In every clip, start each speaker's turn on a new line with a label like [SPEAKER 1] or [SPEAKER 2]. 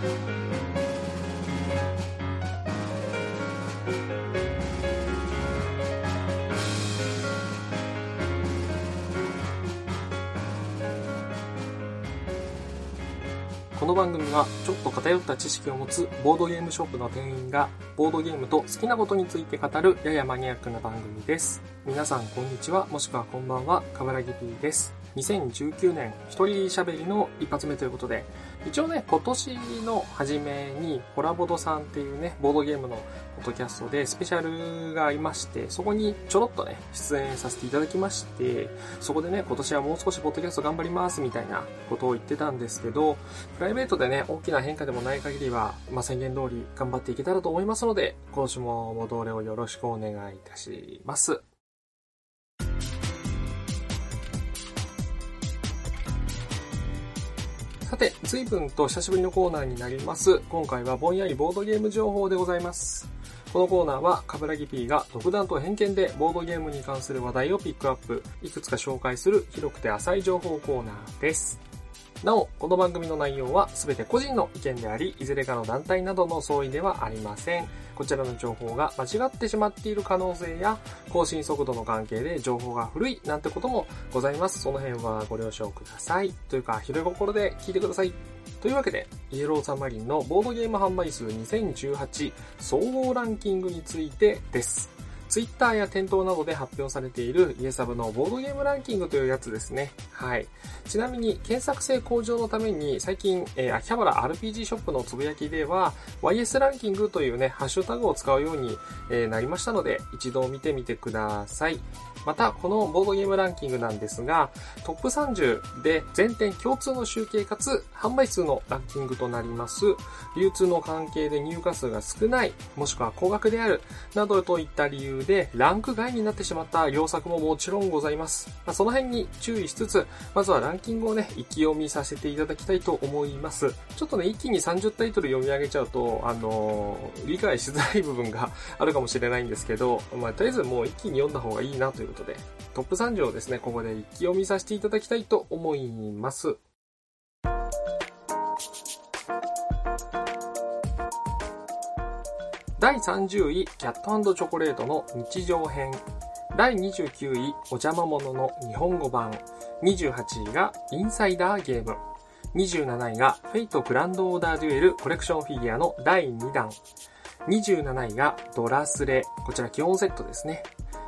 [SPEAKER 1] この番組はちょっと偏った知識を持つボードゲームショップの店員がボードゲームと好きなことについて語るややマニアックな番組です。皆さんこんにちはもしくはこんばんは、かぶらぎ P です。2019年一人喋りの一発目ということで、一応ね、今年の初めにホラボドさんっていうね、ボードゲームのポッドキャストでスペシャルがありまして、そこにちょろっとね、出演させていただきまして、そこでね、今年はもう少しポッドキャスト頑張りますみたいなことを言ってたんですけど、プライベートでね、大きな変化でもない限りは、まあ、宣言通り頑張っていけたらと思いますので、今週もご同僚よろしくお願いいたします。て、随分と久しぶりのコーナーになります。今回はぼんやりボードゲーム情報でございます。このコーナーは、カブラギ P が独断と偏見でボードゲームに関する話題をピックアップ、いくつか紹介する広くて浅い情報コーナーです。なお、この番組の内容は全て個人の意見であり、いずれかの団体などの相違ではありません。こちらの情報が間違ってしまっている可能性や、更新速度の関係で情報が古いなんてこともございます。その辺はご了承ください。というか、広い心で聞いてください。というわけで、イエローサマリンのボードゲーム販売数2018総合ランキングについてです。ツイッターや店頭などで発表されているイエサブのボードゲームランキングというやつですね。はい。ちなみに検索性向上のために最近、えー秋葉原 RPG ショップのつぶやきでは YS ランキングというね、ハッシュタグを使うように、えーなりましたので一度見てみてください。また、このボードゲームランキングなんですが、トップ30で全店共通の集計かつ販売数のランキングとなります。流通の関係で入荷数が少ない、もしくは高額である、などといった理由でランク外になってしまった良作ももちろんございます。まあ、その辺に注意しつつ、まずはランキングをね、一気読みさせていただきたいと思います。ちょっとね、一気に30タイトル読み上げちゃうと、あのー理解しづらい部分が あるかもしれないんですけど、まあ、とりあえずもう一気に読んだ方がいいなということで、トップ30をですね、ここで一気読みさせていただきたいと思います。第30位、キャットチョコレートの日常編。第29位、お邪魔者の日本語版。28位がインサイダーゲーム。27位がフェイトグランドオーダーデュエルコレクションフィギュアの第2弾。27位がドラスレ。こちら基本セットですね。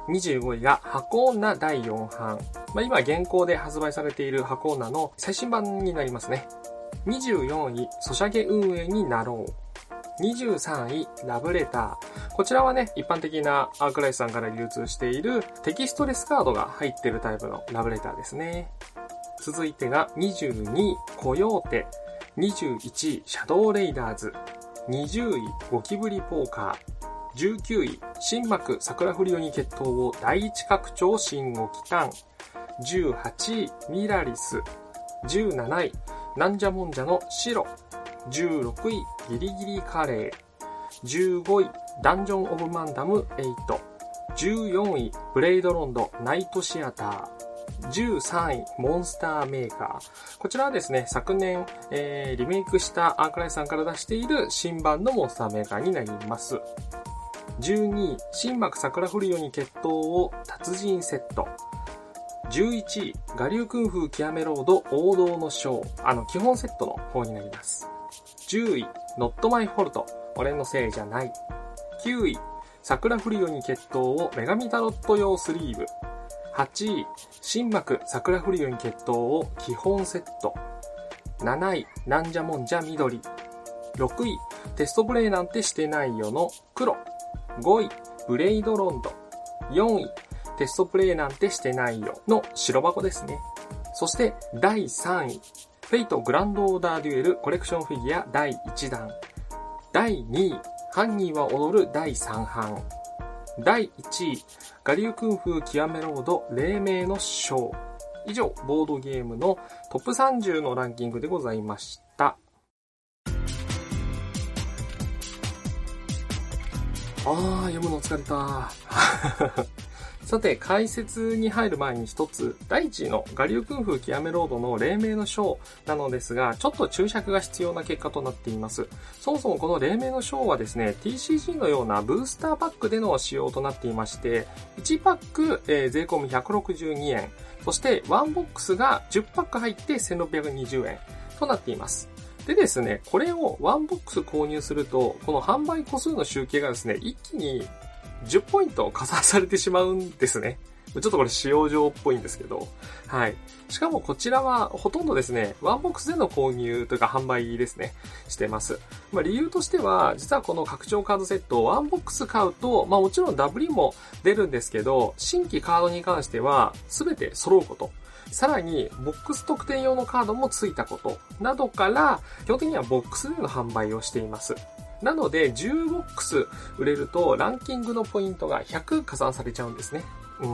[SPEAKER 1] 25位が箱女第4版。まあ、今現行で発売されている箱女の最新版になりますね。24位、ソシャゲ運営になろう。23位、ラブレター。こちらはね、一般的なアークライスさんから流通しているテキストレスカードが入ってるタイプのラブレターですね。続いてが22位、コヨーテ。21位、シャドウレイダーズ。20位、ゴキブリポーカー。19位、新幕桜フリオに決闘を第一拡張新を期間。18位、ミラリス。17位、なんじゃもんじゃの白。16位、ギリギリカレー。15位、ダンジョン・オブ・マンダム8。14位、ブレイドロンド・ナイト・シアター。13位、モンスターメーカー。こちらはですね、昨年、えー、リメイクしたアークライさんから出している新版のモンスターメーカーになります。12位、新幕桜降る代に決闘を達人セット。11位、我流クンフー極めロード王道のショー。あの、基本セットの方になります。10位、ノットマイフォルト。俺のせいじゃない。9位、桜降る代に決闘を女神タロット用スリーブ。8位、新幕桜降る代に決闘を基本セット。7位、なんじゃもんじゃ緑。6位、テストプレイなんてしてないよの黒。5位、ブレイドロンド。4位、テストプレイなんてしてないよの白箱ですね。そして第3位、フェイトグランドオーダーデュエルコレクションフィギュア第1弾。第2位、ハンニーは踊る第3版。第1位、ガリュークンフー極めロード黎明のショー。以上、ボードゲームのトップ30のランキングでございました。あー、読むの疲れた。さて、解説に入る前に一つ、第一の我流訓風極めロードの黎明の章なのですが、ちょっと注釈が必要な結果となっています。そもそもこの黎明の章はですね、TCG のようなブースターパックでの使用となっていまして、1パック、えー、税込み162円、そして1ボックスが10パック入って1620円となっています。でですね、これを1ボックス購入すると、この販売個数の集計がですね、一気に10ポイント加算されてしまうんですね。ちょっとこれ仕様上っぽいんですけど。はい。しかもこちらはほとんどですね、ワンボックスでの購入というか販売ですね、してます。まあ理由としては、実はこの拡張カードセットをワンボックス買うと、まあもちろん W も出るんですけど、新規カードに関しては全て揃うこと。さらに、ボックス特典用のカードも付いたことなどから、基本的にはボックスでの販売をしています。なので、10ボックス売れると、ランキングのポイントが100加算されちゃうんですね。う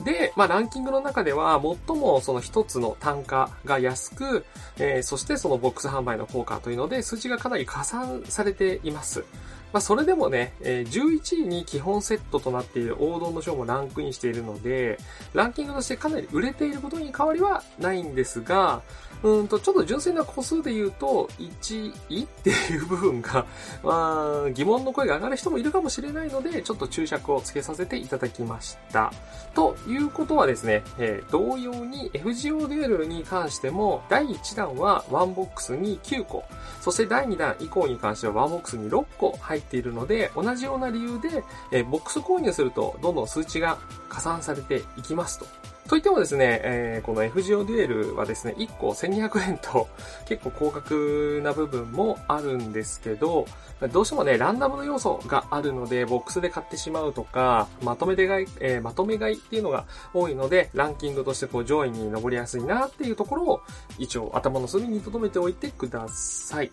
[SPEAKER 1] ん。で、まあ、ランキングの中では、最もその一つの単価が安く、えー、そしてそのボックス販売の効果というので、数値がかなり加算されています。まあ、それでもね、えー、11位に基本セットとなっている王道の章もランクインしているので、ランキングとしてかなり売れていることに変わりはないんですが、うんと、ちょっと純粋な個数で言うと、1位っていう部分が、まあ、疑問の声が上がる人もいるかもしれないので、ちょっと注釈をつけさせていただきました。ということはですね、えー、同様に FGO デュエルに関しても、第1弾は1ボックスに9個、そして第2弾以降に関しては1ボックスに6個入っているので、同じような理由で、えー、ボックス購入すると、どんどん数値が加算されていきますと。といってもですね、えー、この FGO デュエルはですね、1個1200円と 結構高額な部分もあるんですけど、どうしてもね、ランダムの要素があるので、ボックスで買ってしまうとか、まとめで買い、えー、まとめ買いっていうのが多いので、ランキングとしてこう上位に上りやすいなっていうところを、一応頭の隅に留めておいてください。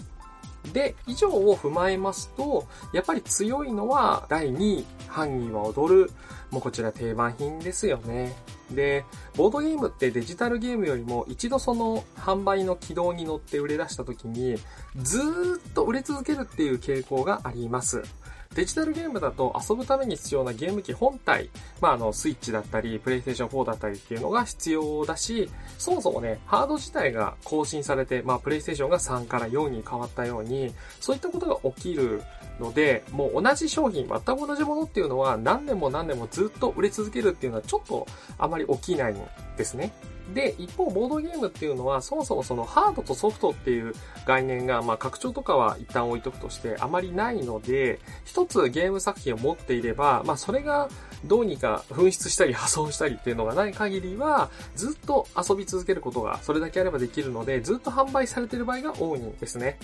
[SPEAKER 1] で、以上を踏まえますと、やっぱり強いのは第2位、ハンニーは踊る。もうこちら定番品ですよね。で、ボードゲームってデジタルゲームよりも一度その販売の軌道に乗って売れ出した時にずーっと売れ続けるっていう傾向があります。デジタルゲームだと遊ぶために必要なゲーム機本体、まあ、あの、スイッチだったり、プレイステーション4だったりっていうのが必要だし、そもそもね、ハード自体が更新されて、まあ、プレイステーションが3から4に変わったように、そういったことが起きるので、もう同じ商品、全く同じものっていうのは何年も何年もずっと売れ続けるっていうのはちょっとあまり起きないんですね。で、一方、ボードゲームっていうのは、そもそもそのハードとソフトっていう概念が、まあ、拡張とかは一旦置いとくとしてあまりないので、一つゲーム作品を持っていれば、まあ、それがどうにか紛失したり破損したりっていうのがない限りは、ずっと遊び続けることがそれだけあればできるので、ずっと販売されてる場合が多いんですね。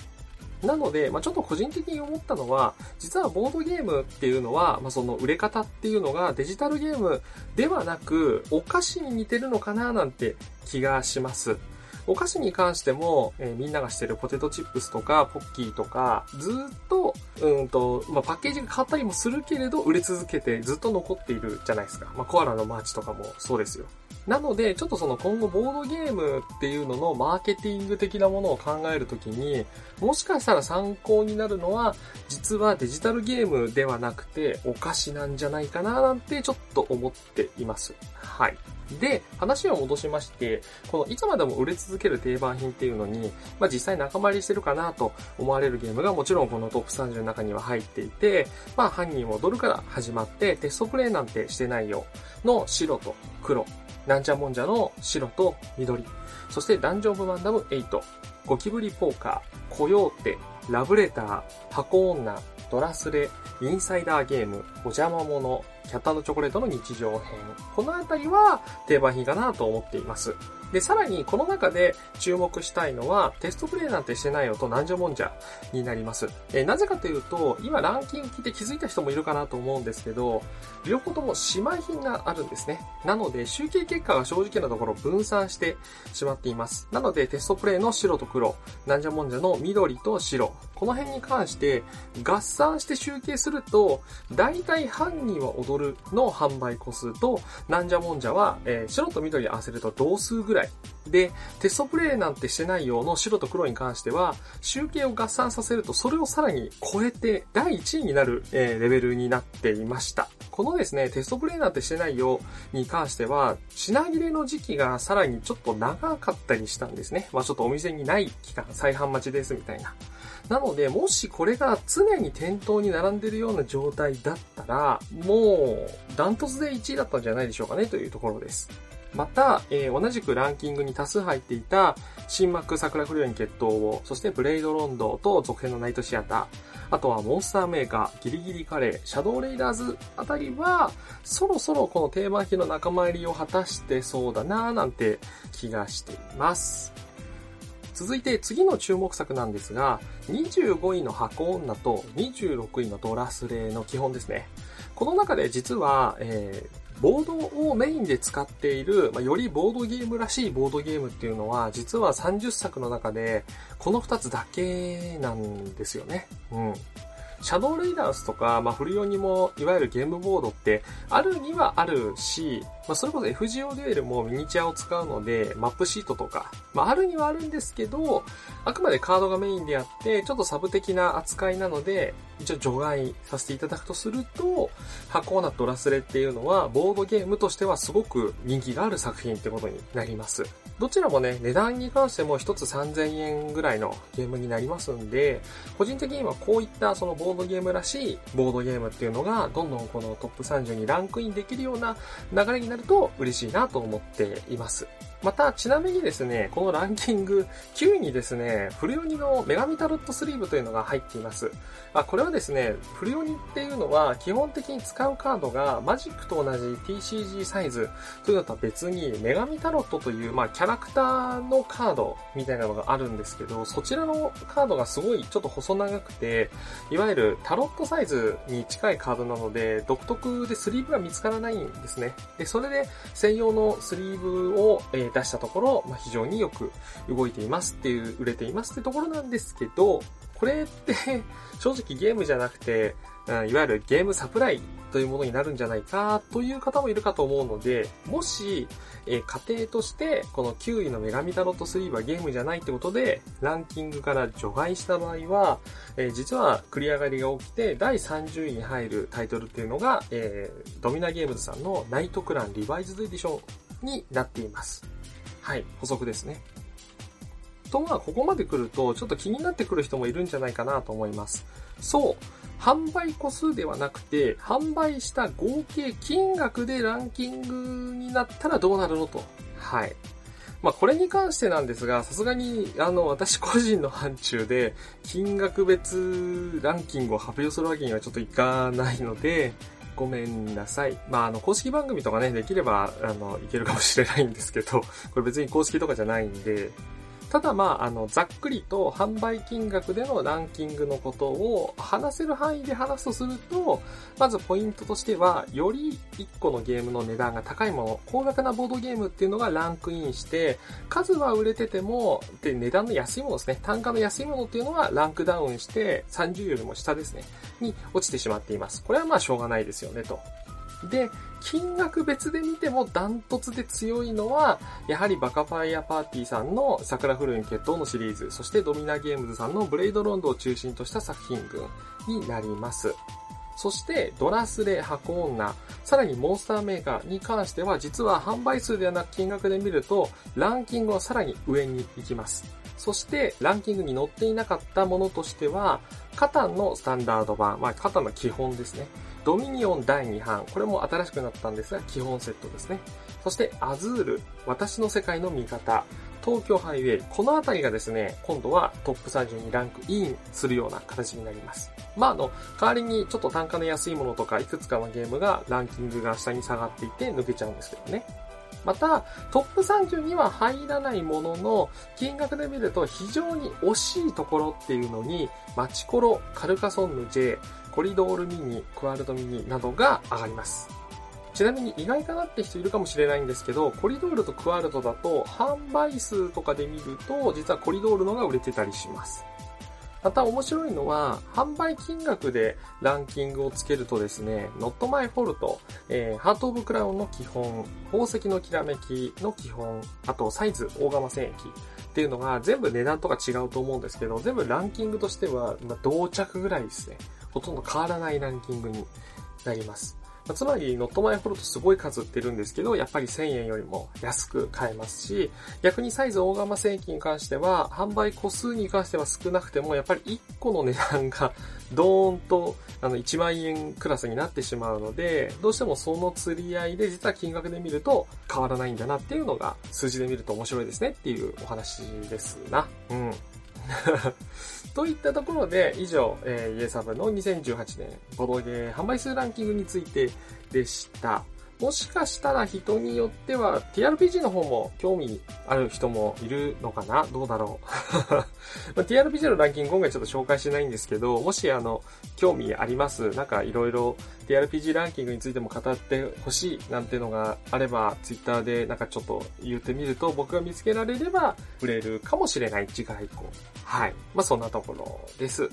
[SPEAKER 1] なので、まあ、ちょっと個人的に思ったのは、実はボードゲームっていうのは、まあ、その売れ方っていうのがデジタルゲームではなく、お菓子に似てるのかななんて気がします。お菓子に関しても、えー、みんながしてるポテトチップスとか、ポッキーとか、ずっと、うんと、まあ、パッケージが変わったりもするけれど、売れ続けてずっと残っているじゃないですか。まあ、コアラのマーチとかもそうですよ。なので、ちょっとその今後ボードゲームっていうののマーケティング的なものを考えるときに、もしかしたら参考になるのは、実はデジタルゲームではなくてお菓子なんじゃないかななんてちょっと思っています。はい。で、話を戻しまして、このいつまでも売れ続ける定番品っていうのに、まあ実際仲間入りしてるかなと思われるゲームがもちろんこのトップ30の中には入っていて、まあ犯人戻るから始まってテストプレイなんてしてないよの白と黒なんちゃもんじゃの白と緑。そしてダンジョンブマンダム8、ゴキブリポーカー、コヨーテ、ラブレター、箱女、ドラスレ、インサイダーゲーム、お邪魔者、キャットチョコレートの日常編。このあたりは定番品かなと思っています。で、さらにこの中で注目したいのは、テストプレイなんてしてないよとなんじゃもんじゃになります。えなぜかというと、今ランキング聞いて気づいた人もいるかなと思うんですけど、両方とも姉妹品があるんですね。なので、集計結果が正直なところ分散してしまっています。なので、テストプレイの白と黒、なんじゃもんじゃの緑と白、ここの辺に関して合算して集計すると、大体犯人は踊るの販売個数と、なんじゃもんじゃは、えー、白と緑合わせると同数ぐらい。で、テストプレイなんてしてないようの白と黒に関しては、集計を合算させると、それをさらに超えて、第1位になる、えー、レベルになっていました。このですね、テストプレイなんてしてないよに関しては、品切れの時期がさらにちょっと長かったりしたんですね。まあちょっとお店にない期間、再販待ちですみたいな。なので、もしこれが常に店頭に並んでるような状態だったら、もう、ダントツで1位だったんじゃないでしょうかねというところです。また、えー、同じくランキングに多数入っていた、新マック桜不良に決闘を、そしてブレイドロンドと続編のナイトシアター、あとはモンスターメーカー、ギリギリカレー、シャドウレイダーズあたりは、そろそろこの定番品の仲間入りを果たしてそうだなぁなんて気がしています。続いて次の注目作なんですが、25位の箱女と26位のドラスレの基本ですね。この中で実は、えーボードをメインで使っている、まあ、よりボードゲームらしいボードゲームっていうのは、実は30作の中で、この2つだけなんですよね。うん。シャドウレイダースとか、まあ、フルヨにも、いわゆるゲームボードって、あるにはあるし、まあ、それこそ FGO デュエルもミニチュアを使うので、マップシートとか、まあ、あるにはあるんですけど、あくまでカードがメインであって、ちょっとサブ的な扱いなので、一応除外させていただくとすると、箱ナドラスレっていうのは、ボードゲームとしてはすごく人気がある作品ってことになります。どちらもね、値段に関しても一つ3000円ぐらいのゲームになりますんで、個人的にはこういったそのボードゲームらしいボードゲームっていうのが、どんどんこのトップ30にランクインできるような流れにななると嬉しいなと思っています。また、ちなみにですね、このランキング9位にですね、フルヨニの女神タロットスリーブというのが入っています。あ、これはですね、フルヨニっていうのは基本的に使うカードがマジックと同じ TCG サイズというのとは別に女神タロットという、まあ、キャラクターのカードみたいなのがあるんですけど、そちらのカードがすごいちょっと細長くて、いわゆるタロットサイズに近いカードなので、独特でスリーブが見つからないんですね。で、それで専用のスリーブを、え出したところ、まあ、非常によく動いていますっていう、売れていますってところなんですけど、これって 正直ゲームじゃなくて、いわゆるゲームサプライというものになるんじゃないかという方もいるかと思うので、もし、えー、家庭としてこの9位の女神タロット3はゲームじゃないってことで、ランキングから除外した場合は、えー、実は繰り上がりが起きて、第30位に入るタイトルっていうのが、えー、ドミナゲームズさんのナイトクランリバイズドエディションになっています。はい、補足ですね。とまあ、ここまで来ると、ちょっと気になってくる人もいるんじゃないかなと思います。そう、販売個数ではなくて、販売した合計金額でランキングになったらどうなるのと。はい。まあ、これに関してなんですが、さすがに、あの、私個人の範疇で、金額別ランキングを発表するわけにはちょっといかないので、ごめんなさい。まあ、あの、公式番組とかね、できれば、あの、いけるかもしれないんですけど、これ別に公式とかじゃないんで、ただまあ、あの、ざっくりと販売金額でのランキングのことを話せる範囲で話すとすると、まずポイントとしては、より1個のゲームの値段が高いもの、高額なボードゲームっていうのがランクインして、数は売れてても、で、値段の安いものですね、単価の安いものっていうのはランクダウンして、30よりも下ですね、に落ちてしまっています。これはまあしょうがないですよね、と。で、金額別で見てもダントツで強いのは、やはりバカファイアパーティーさんの桜フルイン決闘のシリーズ、そしてドミナゲームズさんのブレイドロンドを中心とした作品群になります。そして、ドラスレ箱女、さらにモンスターメーカーに関しては、実は販売数ではなく金額で見ると、ランキングはさらに上に行きます。そして、ランキングに載っていなかったものとしては、カタンのスタンダード版、まあ、カタンの基本ですね。ドミニオン第2版。これも新しくなったんですが、基本セットですね。そして、アズール。私の世界の味方。東京ハイウェイ。このあたりがですね、今度はトップ30にランクインするような形になります。まあ、あの、代わりにちょっと単価の安いものとか、いくつかのゲームがランキングが下に下がっていて抜けちゃうんですけどね。また、トップ30には入らないものの、金額で見ると非常に惜しいところっていうのに、マチコロ、カルカソンヌ J、コリドールミニ、クワルドミニなどが上がります。ちなみに意外かなって人いるかもしれないんですけど、コリドールとクワルドだと販売数とかで見ると、実はコリドールのが売れてたりします。また面白いのは、販売金額でランキングをつけるとですね、Not My Fault、えー、ハートオブクラウンの基本、宝石のきらめきの基本、あとサイズ、大釜戦役っていうのが全部値段とか違うと思うんですけど、全部ランキングとしては、まあ、同着ぐらいですね。ほとんど変わらないランキングになります。まつまり、ノットマイフォルトすごい数売ってるんですけど、やっぱり1000円よりも安く買えますし、逆にサイズ大釜製品に関しては、販売個数に関しては少なくても、やっぱり1個の値段がドーンとあの1万円クラスになってしまうので、どうしてもその釣り合いで実は金額で見ると変わらないんだなっていうのが数字で見ると面白いですねっていうお話ですな。うん。といったところで、以上、えー、イエサブの2018年ボドゲー販売数ランキングについてでした。もしかしたら人によっては TRPG の方も興味ある人もいるのかな？どうだろう ?TRPG のランキング今回ちょっと紹介しないんですけど、もしあの、興味あります？なんかいろいろ TRPG ランキングについても語ってほしいなんてのがあれば、Twitter でなんかちょっと言ってみると僕が見つけられれば売れるかもしれない次回以降。はい。まあそんなところです。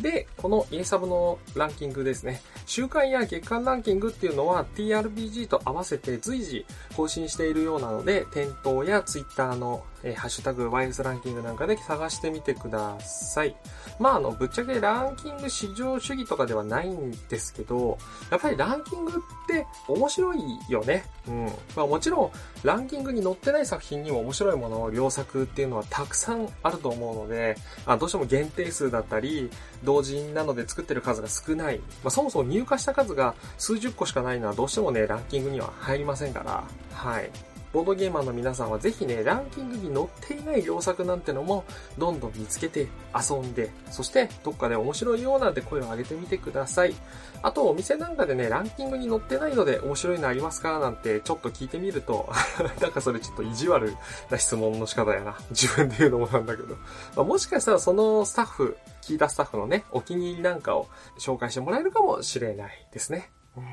[SPEAKER 1] で、このイエサブのランキングですね。週間や月間ランキングっていうのは TRPG と合わせて随時更新しているようなので、店頭や Twitter のえ、ハッシュタグ YS ランキングなんかで探してみてください。まあ、あの、ぶっちゃけランキング至上主義とかではないんですけど、やっぱりランキングって面白いよね。うん。まあもちろん、ランキングに載ってない作品にも面白いものを良作っていうのはたくさんあると思うので、あどうしても限定数だったり、同人なので作ってる数が少ない。まあそもそも入荷した数が数十個しかないのはどうしてもね、ランキングには入りませんから、はい。ボードゲーマーの皆さんはぜひね、ランキングに載っていない良作なんてのも、どんどん見つけて遊んで、そしてどっかで面白いよなんて声を上げてみてください。あと、お店なんかでね、ランキングに載ってないので面白いのありますかなんてちょっと聞いてみると なんかそれちょっと意地悪な質問の仕方やな。自分で言うのもなんだけど。まあ、もしかしたらそのスタッフ、聞いたスタッフのね、お気に入りなんかを紹介してもらえるかもしれないですね。うん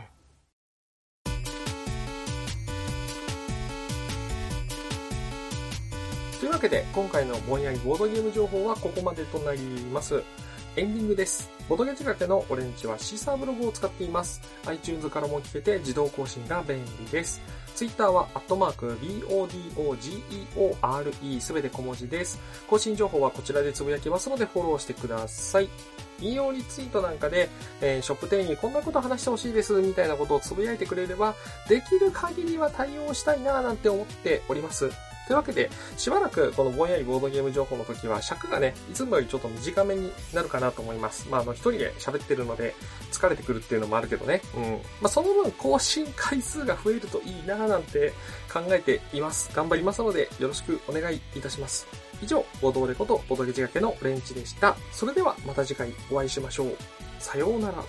[SPEAKER 1] というわけで、今回のぼんやりボードゲーム情報はここまでとなります。エンディングです。ボードゲーム仕掛けのオレンジはシーサーブログを使っています。iTunes からも聞けて自動更新が便利です。Twitter は、アットマーク、BODOGEORE すべて小文字です。更新情報はこちらでつぶやきますのでフォローしてください。引用リツイートなんかで、えー、ショップ店員にこんなこと話してほしいです、みたいなことをつぶやいてくれれば、できる限りは対応したいなぁなんて思っております。というわけで、しばらくこのぼんやりボードゲーム情報の時は尺がね、いつもよりちょっと短めになるかなと思います。まあ、あの、一人で喋ってるので疲れてくるっていうのもあるけどね。うん。まあ、その分更新回数が増えるといいなぁなんて考えています。頑張りますので、よろしくお願いいたします。以上、ボードレことボドゲ仕掛けのレンチでした。それではまた次回お会いしましょう。さようなら。